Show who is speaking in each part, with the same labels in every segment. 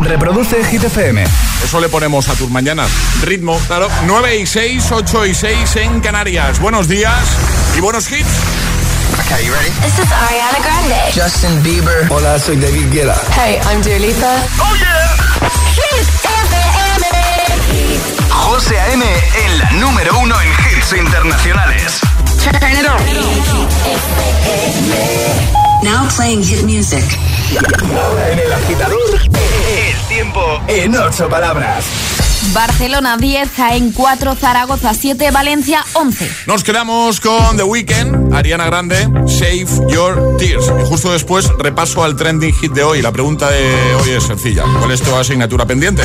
Speaker 1: Reproduce Hit FM.
Speaker 2: Eso le ponemos a tus mañanas. Ritmo, claro. 9 y 6, 8 y 6 en Canarias. Buenos días y buenos hits.
Speaker 3: Okay, you ready?
Speaker 4: This is Ariana Grande.
Speaker 3: Justin Bieber.
Speaker 1: Hola, soy David Guetta.
Speaker 4: Hey, I'm Dua Lipa.
Speaker 2: ¡Oh, yeah!
Speaker 4: Hit FM.
Speaker 1: José A.M. en la número uno en hits internacionales.
Speaker 3: Turn it on.
Speaker 5: Now playing hit music.
Speaker 1: Ahora en el agitador, el tiempo en ocho palabras.
Speaker 6: Barcelona 10, Jaén 4, Zaragoza 7, Valencia 11.
Speaker 2: Nos quedamos con The Weeknd, Ariana Grande, Save Your Tears. Y justo después repaso al trending hit de hoy. La pregunta de hoy es sencilla. ¿Cuál es tu asignatura pendiente?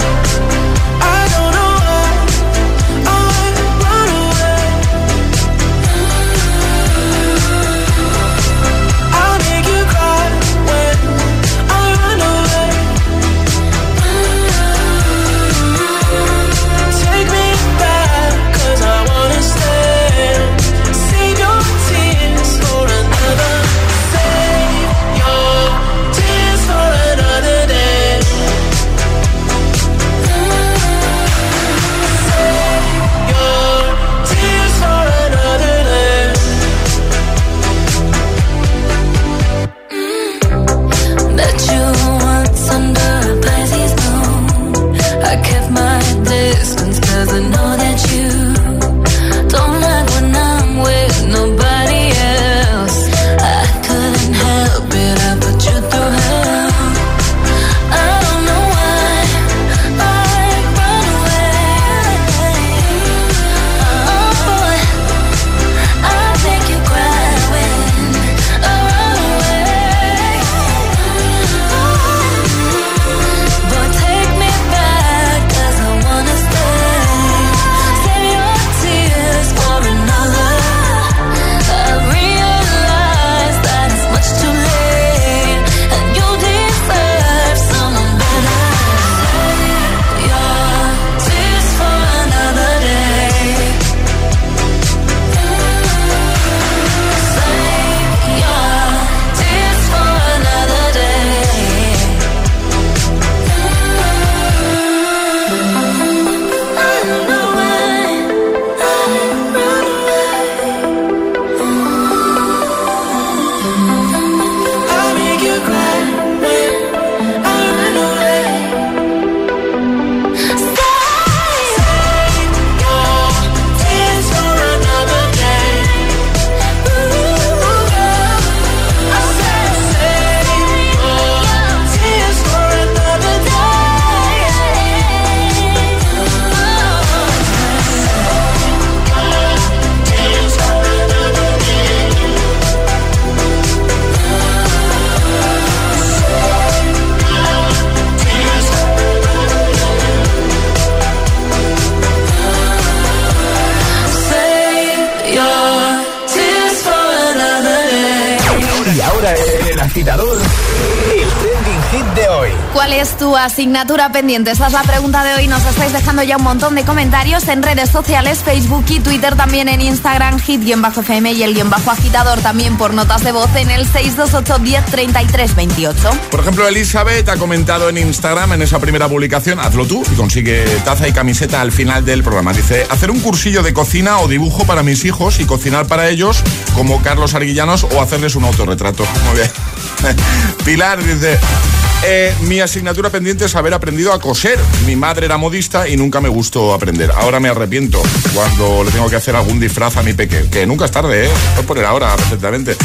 Speaker 1: Hoy.
Speaker 6: ¿Cuál es tu asignatura pendiente? Esa es la pregunta de hoy. Nos estáis dejando ya un montón de comentarios en redes sociales, Facebook y Twitter, también en Instagram, hit-fm y el guion bajo agitador también por notas de voz en el 628 10 33 28.
Speaker 2: Por ejemplo, Elizabeth ha comentado en Instagram en esa primera publicación, hazlo tú y consigue taza y camiseta al final del programa. Dice, hacer un cursillo de cocina o dibujo para mis hijos y cocinar para ellos como Carlos Arguillanos o hacerles un autorretrato. Muy bien. Pilar dice, eh, mi asignatura pendiente es haber aprendido a coser. Mi madre era modista y nunca me gustó aprender. Ahora me arrepiento cuando le tengo que hacer algún disfraz a mi peque. Que nunca es tarde, ¿eh? Puedes poner ahora perfectamente.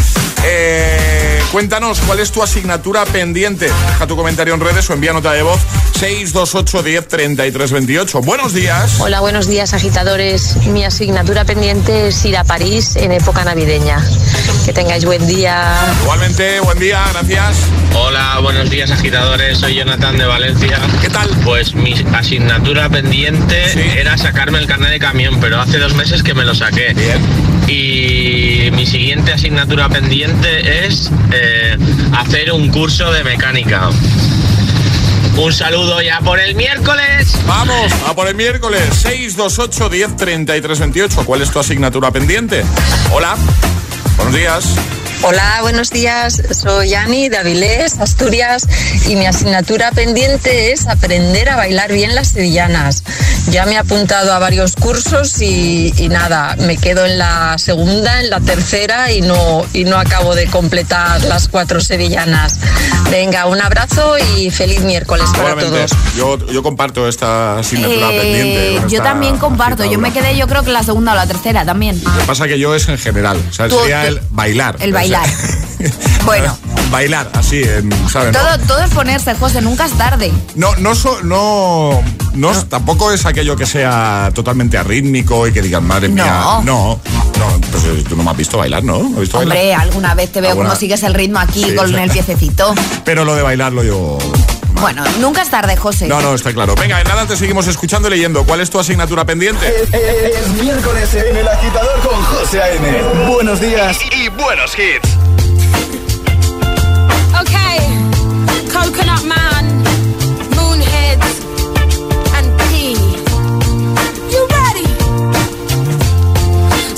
Speaker 2: Eh, cuéntanos, ¿cuál es tu asignatura pendiente? Deja tu comentario en redes o envía nota de voz 628 10 33 28. Buenos días.
Speaker 7: Hola, buenos días agitadores. Mi asignatura pendiente es ir a París en época navideña. Que tengáis buen día.
Speaker 2: Igualmente, buen día, gracias.
Speaker 8: Hola, buenos días agitadores, soy Jonathan de Valencia.
Speaker 2: ¿Qué tal?
Speaker 8: Pues mi asignatura pendiente
Speaker 2: Sí.
Speaker 8: era sacarme el carnet de camión, pero hace dos meses que me lo saqué.
Speaker 2: Bien.
Speaker 8: Y mi siguiente asignatura pendiente es eh, hacer un curso de mecánica. Un saludo ya por el miércoles.
Speaker 2: Vamos, a por el miércoles 628 10 33 28. ¿Cuál es tu asignatura pendiente? Hola, buenos días.
Speaker 7: Hola, buenos días. Soy Ani de Avilés, Asturias, y mi asignatura pendiente es aprender a bailar bien las sevillanas. Ya me he apuntado a varios cursos y, y nada, me quedo en la segunda, en la tercera y no, y no acabo de completar las cuatro sevillanas. Venga, un abrazo y feliz miércoles para todos.
Speaker 2: Yo, yo comparto esta asignatura
Speaker 6: Eh,
Speaker 2: pendiente.
Speaker 6: yo también comparto. Yo me quedé, yo creo que la segunda o la tercera también.
Speaker 2: Lo que pasa que yo es en general. O sea, sería el bailar.
Speaker 6: el
Speaker 2: O sea,
Speaker 6: bailar. Bueno.
Speaker 2: Bailar, así, en, ¿sabes? no?
Speaker 6: Todo, es ponerse, José, nunca es tarde.
Speaker 2: No, no, so- no, no, tampoco es aquello que sea totalmente arrítmico y que digan, madre mía,
Speaker 6: No.
Speaker 2: no, no, pues eh, tú no me has visto bailar, ¿no? ¿Me has visto bailar?
Speaker 6: Hombre, alguna vez te veo
Speaker 2: Alguna-
Speaker 6: cómo sigues el ritmo aquí
Speaker 2: Sí,
Speaker 6: con
Speaker 2: o sea-
Speaker 6: el piececito.
Speaker 2: Pero lo de bailarlo yo...
Speaker 6: Bueno, nunca es tarde, José.
Speaker 2: No, no, está claro. Venga, en nada te seguimos escuchando y leyendo. ¿Cuál es tu asignatura pendiente?
Speaker 3: Es miércoles en el agitador con José A.M. Buenos días y buenos hits.
Speaker 9: Okay, Coconut Man, and. You ready?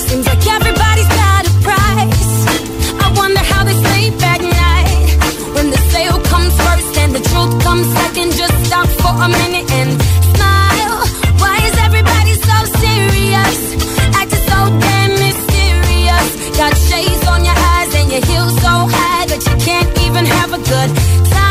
Speaker 9: Seems like everybody's got a price. I wonder how they sleep at night. When the sale comes first and the truth comes second, just stop for a minute and smile. Why is everybody so serious? Acting so damn mysterious. Got shades on your eyes and your heels so high that you can't even have a good time.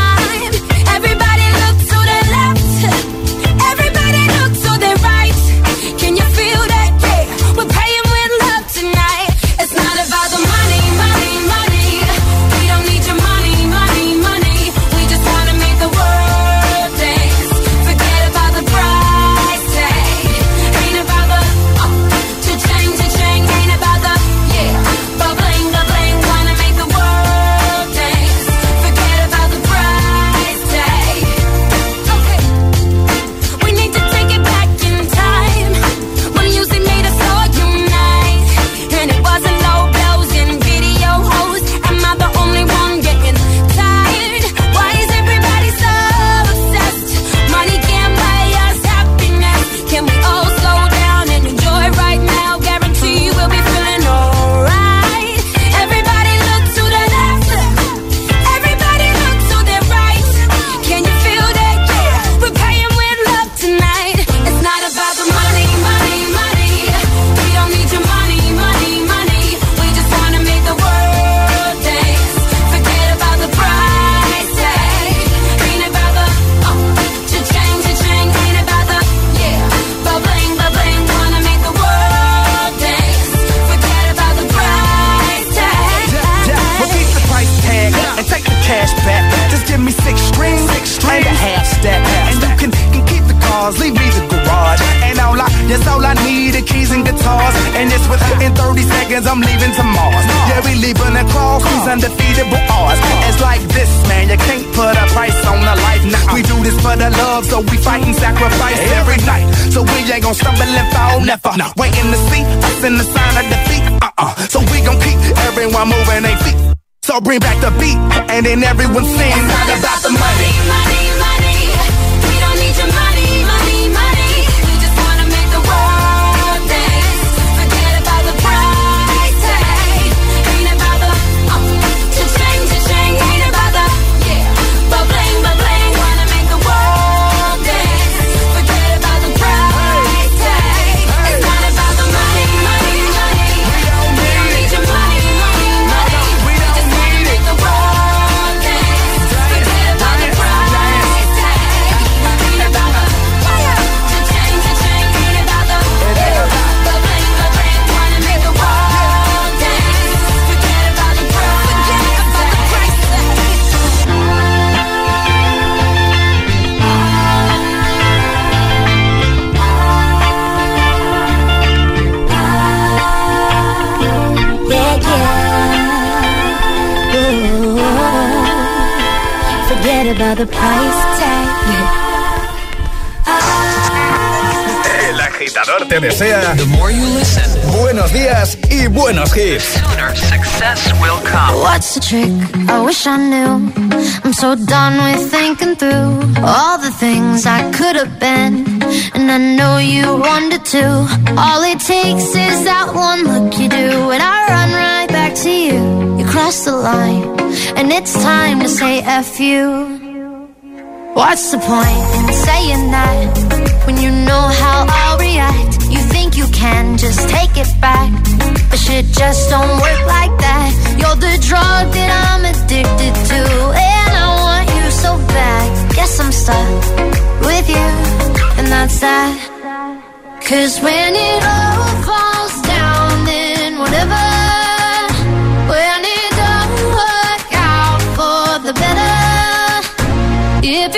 Speaker 4: Trick? I wish I knew. I'm so done with thinking through all the things I could have been. And I know you wanted to. All it takes is that one look you do. And I run right back to you. You cross the line. And it's time to say F you. What's the point in saying that when you know how I'll react? You think you can just take it back, but shit just don't work like that. You're the drug stuck with you, and that's that. Cause when it all falls down, then whatever. When it don't work out for the better. It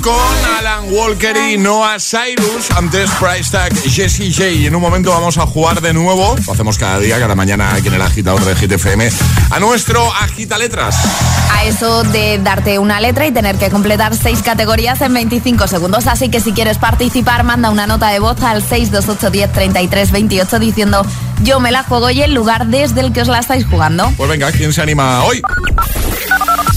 Speaker 2: con Alan Walker y Noah Cyrus. Antes Price Tag Jessie J. Y en un momento vamos a jugar de nuevo. Lo hacemos cada día, cada mañana aquí en el agitador de GTFM. A nuestro Agita Letras.
Speaker 6: A eso de darte una letra y tener que completar seis categorías en 25 segundos. Así que si quieres participar, manda una nota de voz al 628 10 33 28 diciendo yo me la juego y el lugar desde el que os la estáis jugando.
Speaker 2: Pues venga, ¿quién se anima hoy?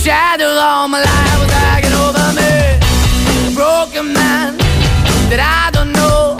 Speaker 10: shadow all my life was hanging over me. A broken man that I don't know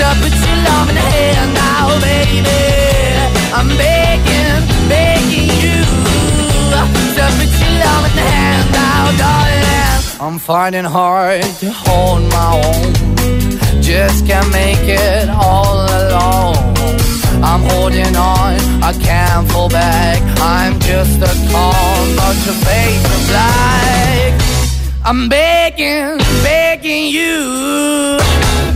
Speaker 10: to put your love in the hand now, baby. I'm begging, begging you to put your love in the hand now, darling. I'm finding hard to hold my own. Just can't make it all alone. I'm holding on, I can't fall back. I'm just a call, not your face of black. I'm begging, begging you.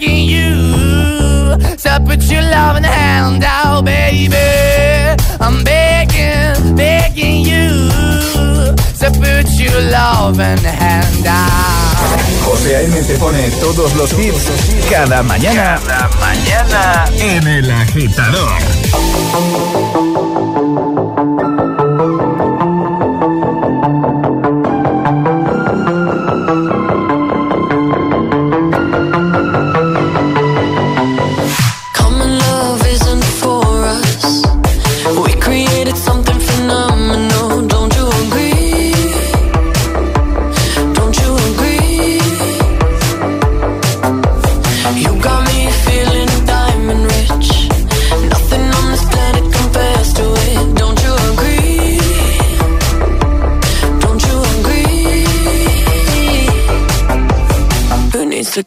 Speaker 10: you to put your loving hand out, baby. I'm begging, begging you to put your loving hand out.
Speaker 3: José A.M. te pone todos los hits cada mañana.
Speaker 11: Cada mañana
Speaker 3: en El Agitador.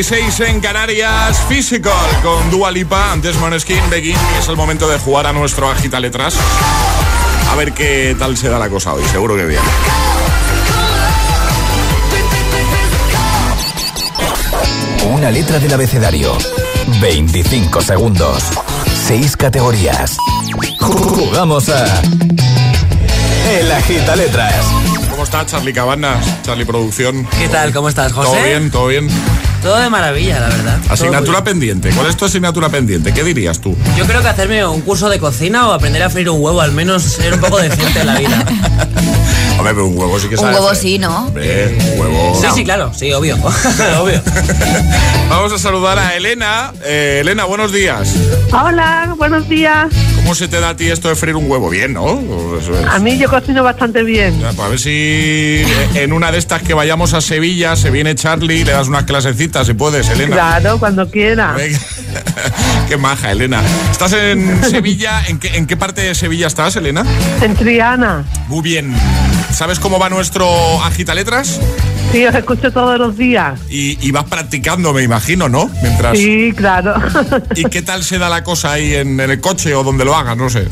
Speaker 2: 8.26 en Canarias, Physical con Dua Lipa, antes Moneskin, Begin, y es el momento de jugar a nuestro Agita Letras. A ver qué tal se da la cosa hoy, seguro que bien.
Speaker 3: Una letra del abecedario. 25 segundos. 6 categorías. Jugamos a. El Agita Letras.
Speaker 2: ¿Cómo está Charlie Cabanas? Charlie Producción.
Speaker 12: ¿Qué tal? ¿Cómo estás, José?
Speaker 2: Todo bien, todo bien.
Speaker 12: Todo de maravilla, la verdad.
Speaker 2: Asignatura pendiente. ¿Cuál es tu asignatura pendiente? ¿Qué dirías tú?
Speaker 12: Yo creo que hacerme un curso de cocina o aprender a freír un huevo, al menos ser un poco decente en la vida.
Speaker 2: Hombre, pero un huevo sí que
Speaker 6: Un
Speaker 2: sabes
Speaker 6: huevo
Speaker 2: hacer.
Speaker 6: sí, ¿no?
Speaker 2: Hombre, un huevo.
Speaker 12: Sí, sí, claro, sí, obvio. obvio.
Speaker 2: Vamos a saludar a Elena. Eh, Elena, buenos días.
Speaker 13: Hola, buenos días.
Speaker 2: ¿Cómo se te da a ti esto de freír un huevo? Bien, ¿no? Eso es.
Speaker 13: A mí yo cocino bastante bien.
Speaker 2: Ya, pues a ver si en una de estas que vayamos a Sevilla se viene Charlie y le das unas clasecitas, si puedes, Elena.
Speaker 13: Claro, cuando quiera.
Speaker 2: Venga. Qué maja, Elena. ¿Estás en Sevilla? ¿En qué, ¿En qué parte de Sevilla estás, Elena?
Speaker 13: En Triana.
Speaker 2: Muy bien. ¿Sabes cómo va nuestro agita letras?
Speaker 13: Sí, os escucho todos los días.
Speaker 2: Y, y vas practicando, me imagino, ¿no? Mientras.
Speaker 13: Sí, claro.
Speaker 2: ¿Y qué tal se da la cosa ahí en, en el coche o donde lo hagas? No sé.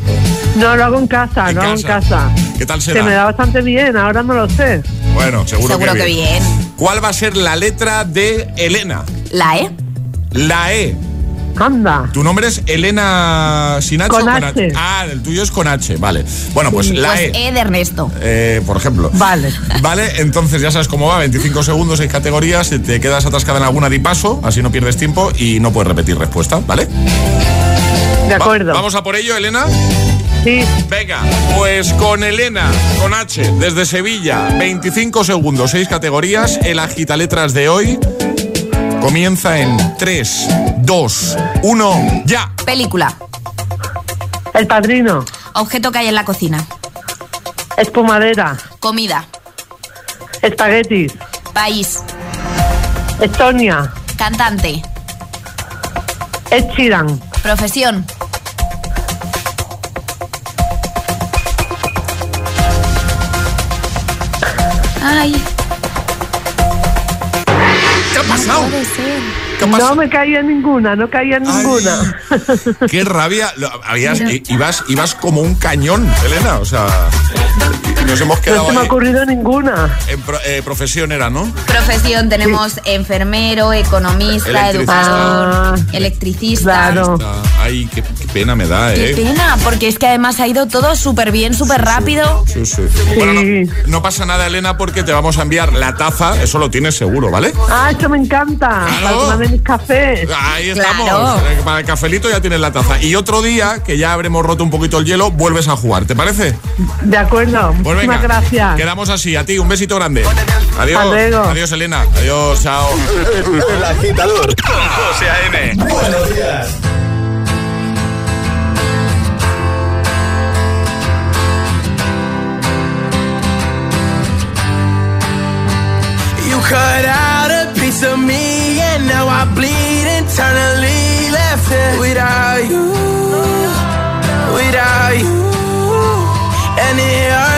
Speaker 13: No lo hago en casa,
Speaker 2: En
Speaker 13: no lo hago en
Speaker 2: casa. ¿Qué tal se
Speaker 13: Se
Speaker 2: da?
Speaker 13: me da bastante bien, ahora no lo sé.
Speaker 2: Bueno, seguro,
Speaker 6: Seguro que bien.
Speaker 2: ¿Cuál va a ser la letra de Elena?
Speaker 6: La E.
Speaker 2: La E.
Speaker 13: Anda.
Speaker 2: ¿Tu nombre es Elena sin H
Speaker 13: Con
Speaker 2: o
Speaker 13: H.
Speaker 2: Ah, el tuyo es con H, vale. Bueno, pues la
Speaker 6: Pues
Speaker 2: E.
Speaker 6: E de Ernesto.
Speaker 2: eh, por ejemplo.
Speaker 13: Vale.
Speaker 2: Vale, entonces ya sabes cómo va, 25 segundos, 6 categorías, si te quedas atascada en alguna di paso, así no pierdes tiempo y no puedes repetir respuesta, ¿vale?
Speaker 13: De
Speaker 2: Va-
Speaker 13: acuerdo.
Speaker 2: ¿Vamos a por ello, Elena?
Speaker 13: Sí.
Speaker 2: Venga, pues con Elena, con H, desde Sevilla, 25 segundos, 6 categorías, el agita letras de hoy comienza en 3, 2, 1, ya.
Speaker 6: Película.
Speaker 13: El padrino.
Speaker 6: Objeto que hay en la cocina.
Speaker 13: Espumadera.
Speaker 6: Comida.
Speaker 13: Espaguetis.
Speaker 6: País.
Speaker 13: Estonia.
Speaker 6: Cantante.
Speaker 13: Ed Sheeran.
Speaker 6: Profesión. Ay.
Speaker 2: ¿Qué ha pasado?
Speaker 6: Puede ser.
Speaker 13: No me caía ninguna, no caía ninguna.
Speaker 2: Qué rabia. Lo- habías- ibas, ibas como un cañón, Elena. O sea, nos hemos
Speaker 13: No
Speaker 2: quedado
Speaker 13: se me ha ocurrido ninguna.
Speaker 2: En pro- eh, profesión era, ¿no?
Speaker 6: Profesión tenemos enfermero, economista,
Speaker 2: Electricista.
Speaker 6: educador,
Speaker 13: Ah,
Speaker 6: electricista.
Speaker 13: claro.
Speaker 2: Ay, qué, qué pena me da,
Speaker 6: Qué
Speaker 2: ¿eh?
Speaker 6: pena, porque es que además ha ido todo súper bien, súper rápido.
Speaker 2: Sí, sí. Bueno, no, no pasa nada, Elena, porque te vamos a enviar la taza, eso lo tienes seguro, ¿vale?
Speaker 13: Ah, eso me encanta. Para tomarme mis cafés.
Speaker 2: Ahí
Speaker 6: Claro.
Speaker 2: estamos. Eh, Para el cafelito ya tienes la taza. Y otro día, que ya habremos roto un poquito el hielo, vuelves a jugar, ¿te parece?
Speaker 13: De acuerdo.
Speaker 2: Pues venga,
Speaker 13: Muchísimas gracias.
Speaker 2: Quedamos así. A ti, un besito grande. Adiós. Adiós, Elena. Adiós, chao.
Speaker 3: El agitador con José A.M. Buenos días.
Speaker 14: You cut out a piece of me and now I bleed internally left it without you, without you. And it hurts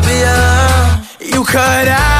Speaker 14: To be alone. You cut out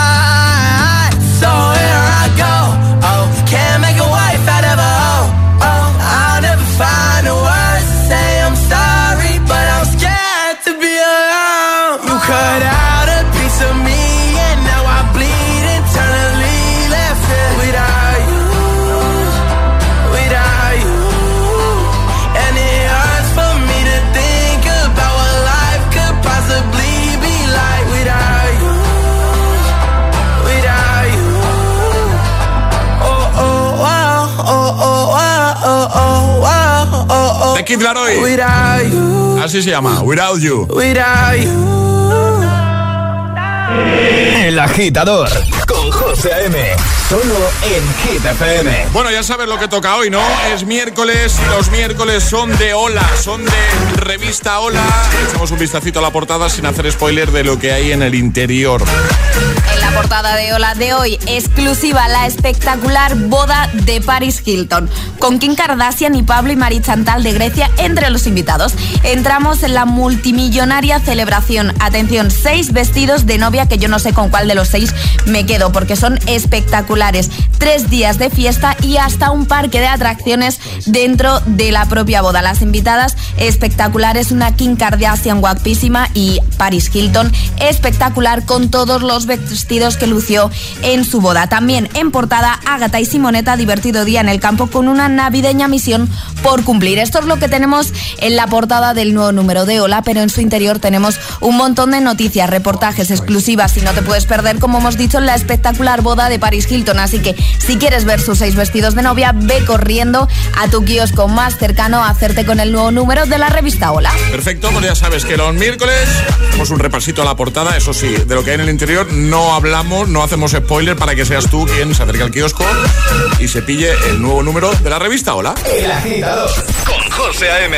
Speaker 2: Así se llama, Without You.
Speaker 15: without you.
Speaker 3: El agitador con José A.M. Solo en Hit FM.
Speaker 2: Bueno, ya sabes lo que toca hoy, ¿no? Es miércoles y los miércoles son de Hola, son de revista Hola. Echamos un vistacito a la portada sin hacer spoiler de lo que hay en el interior.
Speaker 6: De Hola de hoy, exclusiva la espectacular boda de Paris Hilton, con Kim Kardashian y Pablo y Mari Chantal de Grecia entre los invitados. Entramos en la multimillonaria celebración. Atención, seis vestidos de novia que yo no sé con cuál de los seis me quedo, porque son espectaculares. Tres días de fiesta y hasta un parque de atracciones dentro de la propia boda. Las invitadas espectaculares, una Kim Kardashian guapísima y Paris Hilton espectacular con todos los vestidos que lució en su boda. También en portada, Agatha y Simoneta, divertido día en el campo con una navideña misión por cumplir. Esto es lo que tenemos en la portada del nuevo número de Hola, pero en su interior tenemos un montón de noticias, reportajes exclusivas y no te puedes perder, como hemos dicho, la espectacular boda de Paris Hilton. Así que si quieres ver sus seis vestidos de novia, ve corriendo a tu kiosco más cercano a hacerte con el nuevo número de la revista Hola.
Speaker 2: Perfecto, pues ya sabes que los miércoles hacemos un repasito a la portada, eso sí, de lo que hay en el interior no hablamos, no hacemos spoiler para que seas tú quien se acerque al kiosco y se pille el nuevo número de la revista Hola.
Speaker 3: El agitador con José A.M.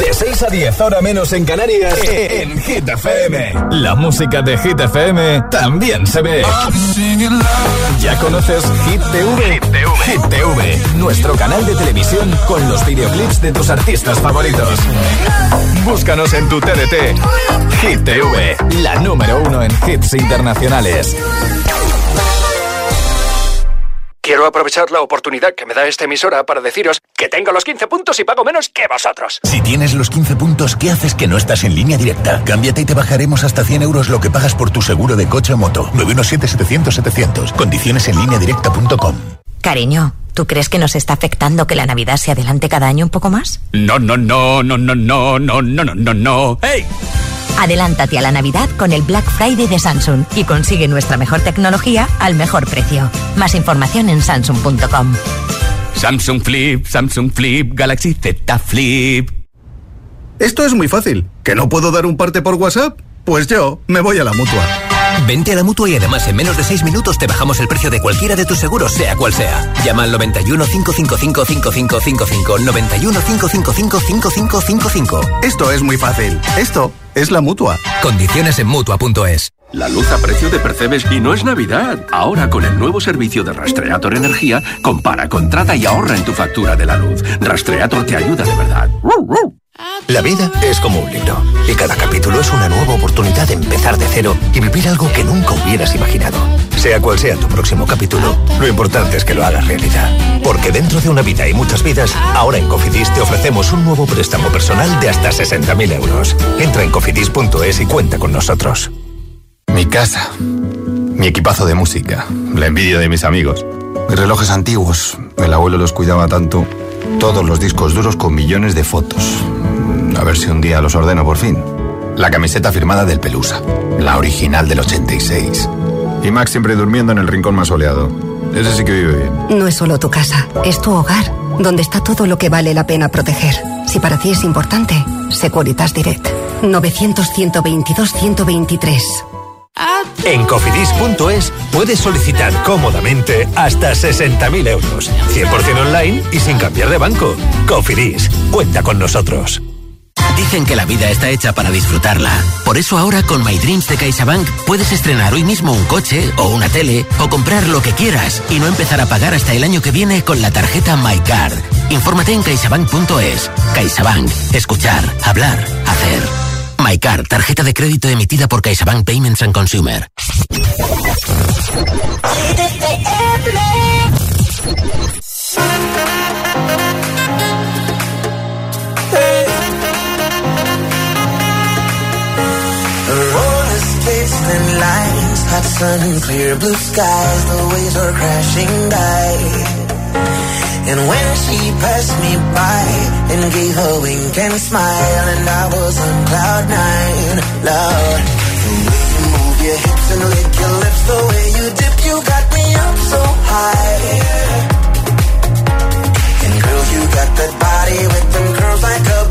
Speaker 3: De 6 a 10, ahora menos en Canarias, en Hit FM. La música de Hit FM también se ve. ¿Ya conoces Hit TV? Hit TV, nuestro canal de televisión con los videoclips de tus artistas favoritos. Búscanos en tu TDT. Hit TV, la número uno en hits internacionales.
Speaker 16: Quiero aprovechar la oportunidad que me da esta emisora para deciros que tengo los 15 puntos y pago menos que vosotros.
Speaker 11: Si tienes los 15 puntos, ¿qué haces que no estás en línea directa? Cámbiate y te bajaremos hasta 100 euros lo que pagas por tu seguro de coche o moto. 917-700-700. Condiciones en línea directa.com.
Speaker 17: Cariño, ¿tú crees que nos está afectando que la Navidad se adelante cada año un poco más?
Speaker 16: No, no, no, no, no, no, no, no, no, no, no. ¡Hey!
Speaker 17: Adelántate a la Navidad con el Black Friday de Samsung y consigue nuestra mejor tecnología al mejor precio. Más información en samsung.com.
Speaker 16: Samsung Flip, Samsung Flip, Galaxy Z Flip.
Speaker 18: Esto es muy fácil. ¿Que no puedo dar un parte por WhatsApp? Pues yo me voy a la mutua.
Speaker 19: Vente a la mutua y además en menos de 6 minutos te bajamos el precio de cualquiera de tus seguros, sea cual sea. Llama al 91 555 5555. 91 555 5555.
Speaker 18: Esto es muy fácil. Esto es la mutua.
Speaker 19: Condiciones en mutua.es.
Speaker 20: La luz a precio de Percebes y no es Navidad. Ahora con el nuevo servicio de Rastreator Energía, compara, contrata y ahorra en tu factura de la luz. Rastreator te ayuda de verdad.
Speaker 11: La vida es como un libro y cada capítulo es una nueva oportunidad de empezar de cero y vivir algo que nunca hubieras imaginado. Sea cual sea tu próximo capítulo, lo importante es que lo hagas realidad. Porque dentro de una vida y muchas vidas, ahora en Cofidis te ofrecemos un nuevo préstamo personal de hasta 60.000 euros. Entra en cofidis.es y cuenta con nosotros.
Speaker 21: Mi casa, mi equipazo de música, la envidia de mis amigos, mis relojes antiguos, el abuelo los cuidaba tanto, todos los discos duros con millones de fotos. A ver si un día los ordeno por fin. La camiseta firmada del Pelusa, la original del 86. Y Max siempre durmiendo en el rincón más soleado. Ese sí que vive bien.
Speaker 22: No es solo tu casa, es tu hogar, donde está todo lo que vale la pena proteger. Si para ti es importante, Securitas Direct. 900-122-123.
Speaker 23: En cofidis.es puedes solicitar cómodamente hasta 60.000 euros, 100% online y sin cambiar de banco. Cofidis, cuenta con nosotros.
Speaker 19: Dicen que la vida está hecha para disfrutarla. Por eso ahora con My Dreams de CaixaBank puedes estrenar hoy mismo un coche o una tele o comprar lo que quieras y no empezar a pagar hasta el año que viene con la tarjeta MyCard. Infórmate en caixabank.es. CaixaBank. Escuchar, hablar, hacer. MyCard, tarjeta de crédito emitida por CaixaBank Payments and Consumer.
Speaker 15: Thin lines, hot sun clear blue skies. The waves are crashing by. And when she passed me by and gave a wink and smile, and I was on cloud nine, Lord. The way you move your hips and lick your lips, the way you dip, you got me up so high. And girl, you got that body with them curls like a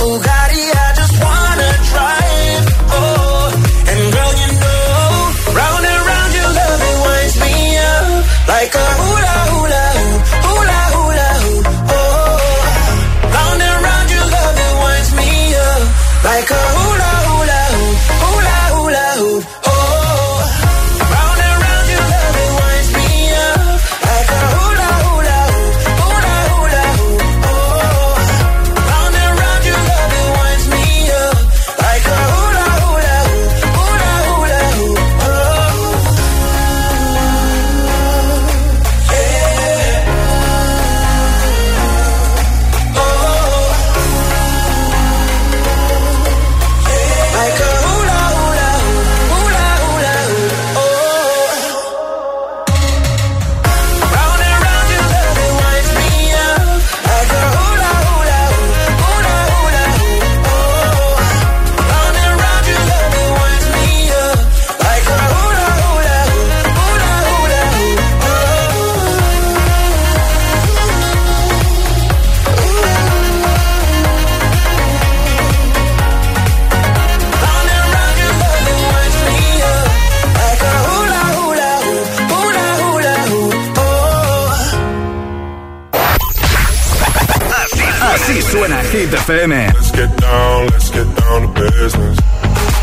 Speaker 3: FM.
Speaker 24: Let's get down, let's get down to business.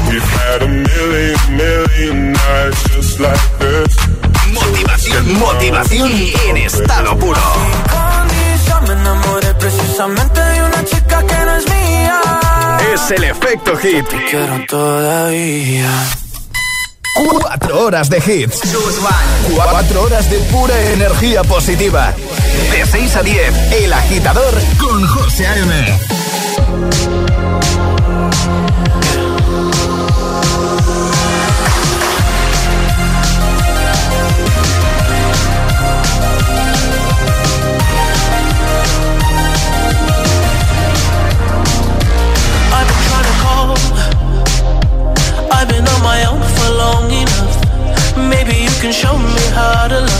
Speaker 24: We've had a million, million nights just like this.
Speaker 3: Motivación, motivación en estado puro.
Speaker 15: Me enamoré precisamente de una chica que no es mía.
Speaker 3: Es el efecto hit.
Speaker 15: Quiero todavía.
Speaker 3: Cuatro horas de hits. Cuatro horas de pura energía positiva. De 6 a 10, El Agitador con José A.M.
Speaker 15: can show me how to love.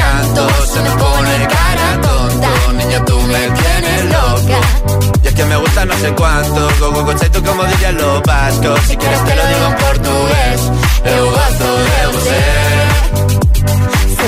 Speaker 25: sé cuánto, go go como dirían los vascos. Si quieres te lo digo en portugués,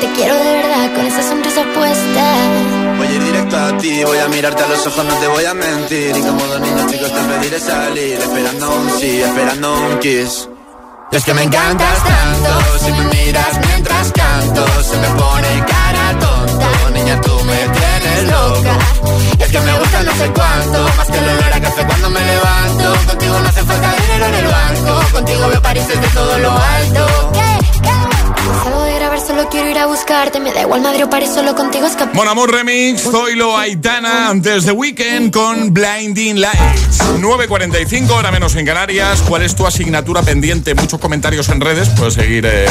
Speaker 26: Te quiero de verdad, con esa sonrisa puesta.
Speaker 25: Voy a ir directo a ti, voy a mirarte a los ojos, no te voy a mentir. Y como dos niños chicos te pediré salir, esperando un sí, esperando un kiss. Es que me encantas tanto, si me miras mientras canto, se me pone cara tonta. Niña, tú me tienes loca. Y es que me gusta no sé cuánto, más que el olor a café cuando me levanto. Contigo no hace falta dinero en el banco, contigo veo París desde todo lo alto.
Speaker 26: Salgo de grabar, solo quiero ir a buscarte, me da igual Madrid o París, solo contigo escapar.
Speaker 2: Mon Amour Remix, Zoilo Aitana, antes de Weekend con Blinding Lights. 9.45, hora menos en Canarias. ¿Cuál es tu asignatura pendiente? Muchos comentarios en redes, puedes seguir eh,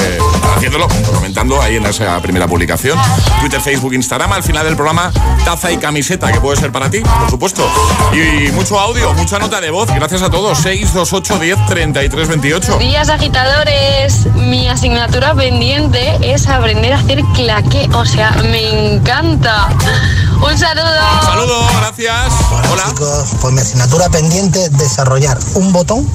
Speaker 2: haciéndolo, comentando ahí en esa primera publicación. Twitter, Facebook, Instagram, al final del programa, taza y camiseta, que puede ser para ti, por supuesto. Y mucho audio, mucha nota de voz. Gracias a todos. 628 10 33 28.
Speaker 27: Días agitadores, mi asignatura pendiente es aprender a hacer claqué, o sea, me encanta. Un saludo.
Speaker 2: Saludo, gracias.
Speaker 28: Hola. Chicos, pues mi asignatura pendiente es desarrollar un botón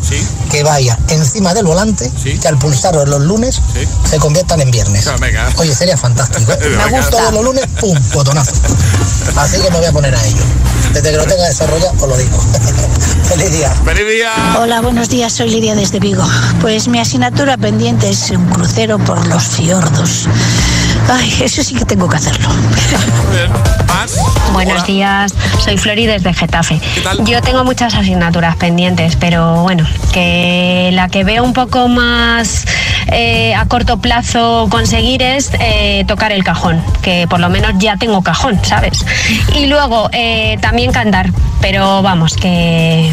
Speaker 28: que vaya encima del volante que al pulsarlo los lunes se conviertan en viernes. Oye, sería fantástico. ¿eh?
Speaker 2: Me
Speaker 28: Me gusta todos los lunes, pum, botonazo. Así que me voy a poner a ello. Desde que lo tenga desarrollado, os lo digo. Feliz día.
Speaker 2: ¡Feliz día!
Speaker 29: Hola, buenos días, soy Lidia desde Vigo. Pues mi asignatura pendiente es un crucero por los fiordos. Ay, eso sí que tengo que hacerlo.
Speaker 30: Buenos días, soy Flori desde Getafe. Yo tengo muchas asignaturas pendientes, pero bueno, que la que veo un poco más eh, a corto plazo conseguir es eh, tocar el cajón, que por lo menos ya tengo cajón, ¿sabes? Y luego eh, también cantar, pero vamos, que,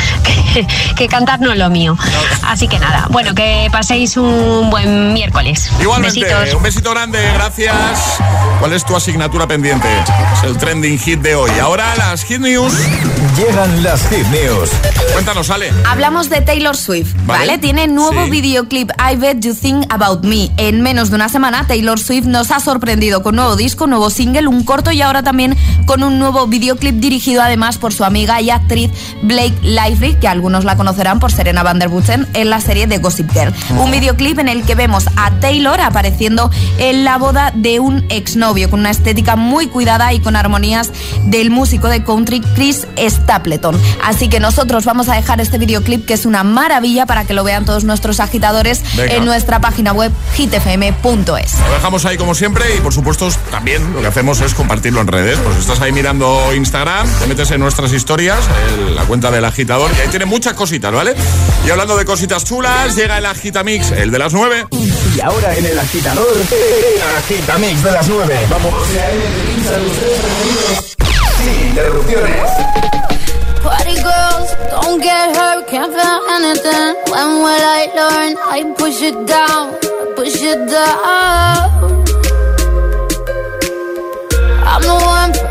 Speaker 30: que, que cantar no es lo mío. Así que nada, bueno, que paséis un buen miércoles.
Speaker 2: Igualmente,
Speaker 30: Besitos.
Speaker 2: un besito grande, gracias. ¿Cuál es tu asignatura pendiente? Es el trending hit de hoy. Ahora las hit news.
Speaker 3: Llegan las hit news.
Speaker 2: Cuéntanos, Ale.
Speaker 6: Hablamos de Taylor Swift,
Speaker 2: Vale.
Speaker 6: ¿vale? Tiene nuevo
Speaker 2: Sí.
Speaker 6: videoclip I Bet You Think About Me. En menos de una semana, Taylor Swift nos ha sorprendido con nuevo disco, nuevo single, un corto y ahora también con un nuevo videoclip dirigido además por su amiga y actriz Blake Lively. Que algunos la conocerán por Serena Van der Bussen en la serie de Gossip Girl. Un videoclip en el que vemos a Taylor apareciendo en la boda de un exnovio, con una estética muy cuidada y con armonías del músico de country Chris Stapleton. Así que nosotros vamos a dejar este videoclip que es una maravilla para que lo vean todos nuestros agitadores en nuestra página web hitfm.es.
Speaker 2: Lo dejamos ahí como siempre y por supuesto también lo que hacemos es compartirlo en redes. Pues estás ahí mirando Instagram, te metes en nuestras historias, en la cuenta del agitador tiene muchas cositas, ¿vale? Y hablando de cositas chulas, llega el Agitamix, el de las 9.
Speaker 3: Y ahora en el agitador, el Agitamix de las 9. Vamos. Sin interrupciones.
Speaker 9: Party girls, don't get hurt, can't feel anything. When will I learn? I push it down, push it down. I'm the one.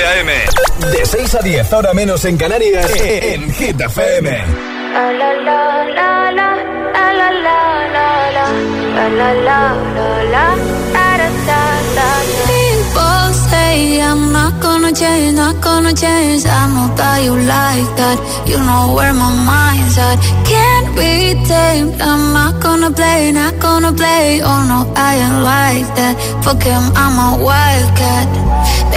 Speaker 3: José A.M. De 6 a 10, ahora menos en Canarias, en Hit FM.
Speaker 1: People say I'm not gonna change, not gonna change. I know that you like that. You know where my mind's at. Can't be tamed. I'm not gonna play, not gonna play. Oh no, I ain't like that. Fuck him, I'm a wildcat.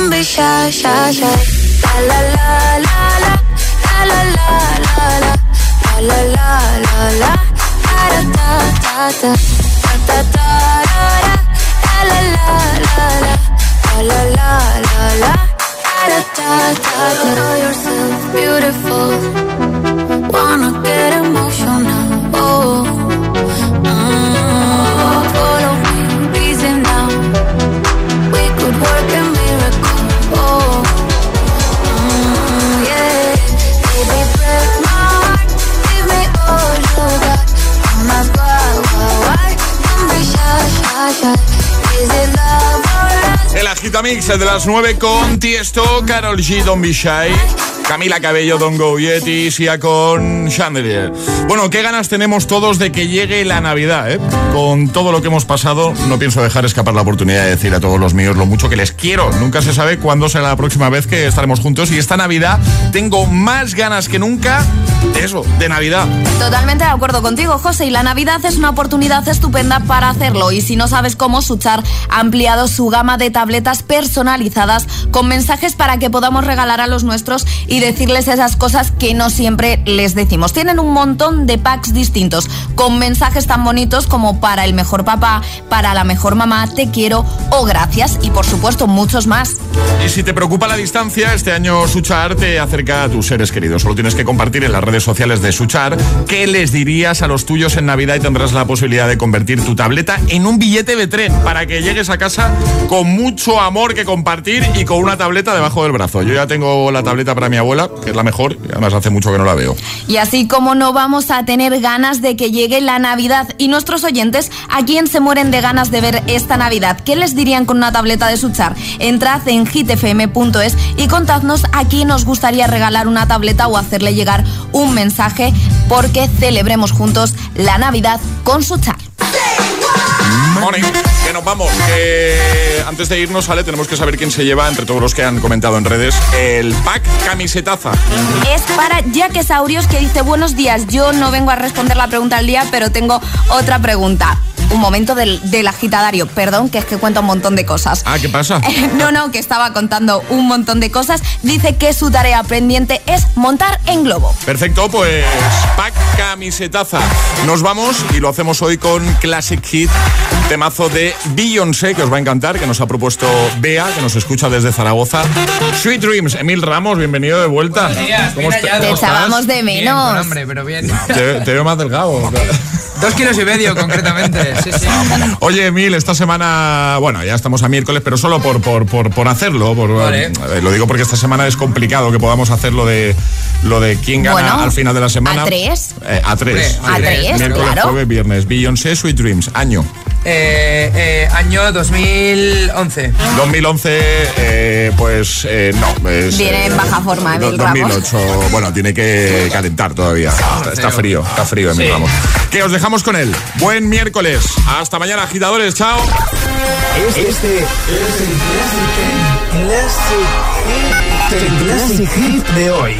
Speaker 1: Don't be shy, shy, shy. La la la la la. La la la la la. La la la la. Da da da da da. Da da la la la. La la la la la. Da da da da. Know yourself beautiful. Wanna
Speaker 2: Hit Mix de las 9 con Tiesto, Carol G, Don Bishai. Camila Cabello, Don Go Yeti, Sia con Chandelier. Bueno, qué ganas tenemos todos de que llegue la Navidad, ¿eh? Con todo lo que hemos pasado, no pienso dejar escapar la oportunidad de decir a todos los míos lo mucho que les quiero. Nunca se sabe cuándo será la próxima vez que estaremos juntos y esta Navidad tengo más ganas que nunca de eso, de Navidad.
Speaker 6: Totalmente de acuerdo contigo, José. Y la Navidad es una oportunidad estupenda para hacerlo. Y si no sabes cómo, Suchar ha ampliado su gama de tabletas personalizadas con mensajes para que podamos regalar a los nuestros y decirles esas cosas que no siempre les decimos. Tienen un montón de packs distintos con mensajes tan bonitos como para el mejor papá, para la mejor mamá, te quiero o gracias y por supuesto muchos más.
Speaker 2: Y si te preocupa la distancia, este año Suchar te acerca a tus seres queridos. Solo tienes que compartir en las redes sociales de Suchar, ¿qué les dirías a los tuyos en Navidad y tendrás la posibilidad de convertir tu tableta en un billete de tren para que llegues a casa con mucho amor que compartir y con una tableta debajo del brazo? Yo ya tengo la tableta para mi abuela, que es la mejor, y además hace mucho que no la veo.
Speaker 6: Y así como no vamos a tener ganas de que llegue la Navidad y nuestros oyentes, ¿a quién se mueren de ganas de ver esta Navidad? ¿Qué les dirían con una tableta de Suchar? Entrad en hitfm.es y contadnos a quién os gustaría regalar una tableta o hacerle llegar un mensaje porque celebremos juntos la Navidad con Suchar.
Speaker 2: Morning, que nos vamos. Antes de irnos, ¿vale? Tenemos que saber quién se lleva, entre todos los que han comentado en redes, el pack camisetaza.
Speaker 6: Es para Jaquesaurios que dice buenos días. Yo no vengo a responder la pregunta del día, pero tengo otra pregunta. Un momento del, del agitadario. Perdón, que es que cuento un montón de cosas.
Speaker 2: Ah, ¿qué pasa?
Speaker 6: No, no, que estaba contando un montón de cosas. Dice que su tarea pendiente es montar en globo.
Speaker 2: Perfecto, pues pack camisetaza. Nos vamos y lo hacemos hoy con Classic Hit, temazo de Beyoncé, que os va a encantar, que nos ha propuesto Bea, que nos escucha desde Zaragoza. Sweet Dreams, Emil Ramos, bienvenido de vuelta.
Speaker 31: Buenos días,
Speaker 2: ¿Cómo,
Speaker 31: mira
Speaker 2: est-
Speaker 31: ya,
Speaker 2: cómo
Speaker 6: Te echábamos
Speaker 2: estás?
Speaker 6: de menos.
Speaker 31: con hambre, pero bien.
Speaker 2: Te, te veo más delgado.
Speaker 31: Dos kilos y medio, concretamente. Sí, sí.
Speaker 2: Oye, Emil, esta semana, bueno, ya estamos a miércoles, pero solo por, por, por, por hacerlo. Por,
Speaker 31: Vale.
Speaker 2: eh, lo digo porque esta semana es complicado que podamos hacer lo de, lo de quién gana
Speaker 6: Bueno,
Speaker 2: al final de la semana.
Speaker 6: a tres.
Speaker 2: Eh, a tres.
Speaker 31: A
Speaker 2: Sí.
Speaker 31: tres,
Speaker 2: Miércoles,
Speaker 6: claro.
Speaker 2: jueves, viernes. Beyoncé, Sweet Dreams, año.
Speaker 31: Eh, eh, año 2011.
Speaker 2: 2011, eh, pues eh, no. Es,
Speaker 6: Viene en baja forma, Emil Ramos.
Speaker 2: 2008, bueno, tiene que calentar todavía. Está, está frío, está frío, Emil
Speaker 31: Sí.
Speaker 2: Ramos. Que os dejamos con él. Buen miércoles. Hasta mañana, agitadores. Chao.
Speaker 3: Este es el Classic, Classic, Classic Hit de hoy.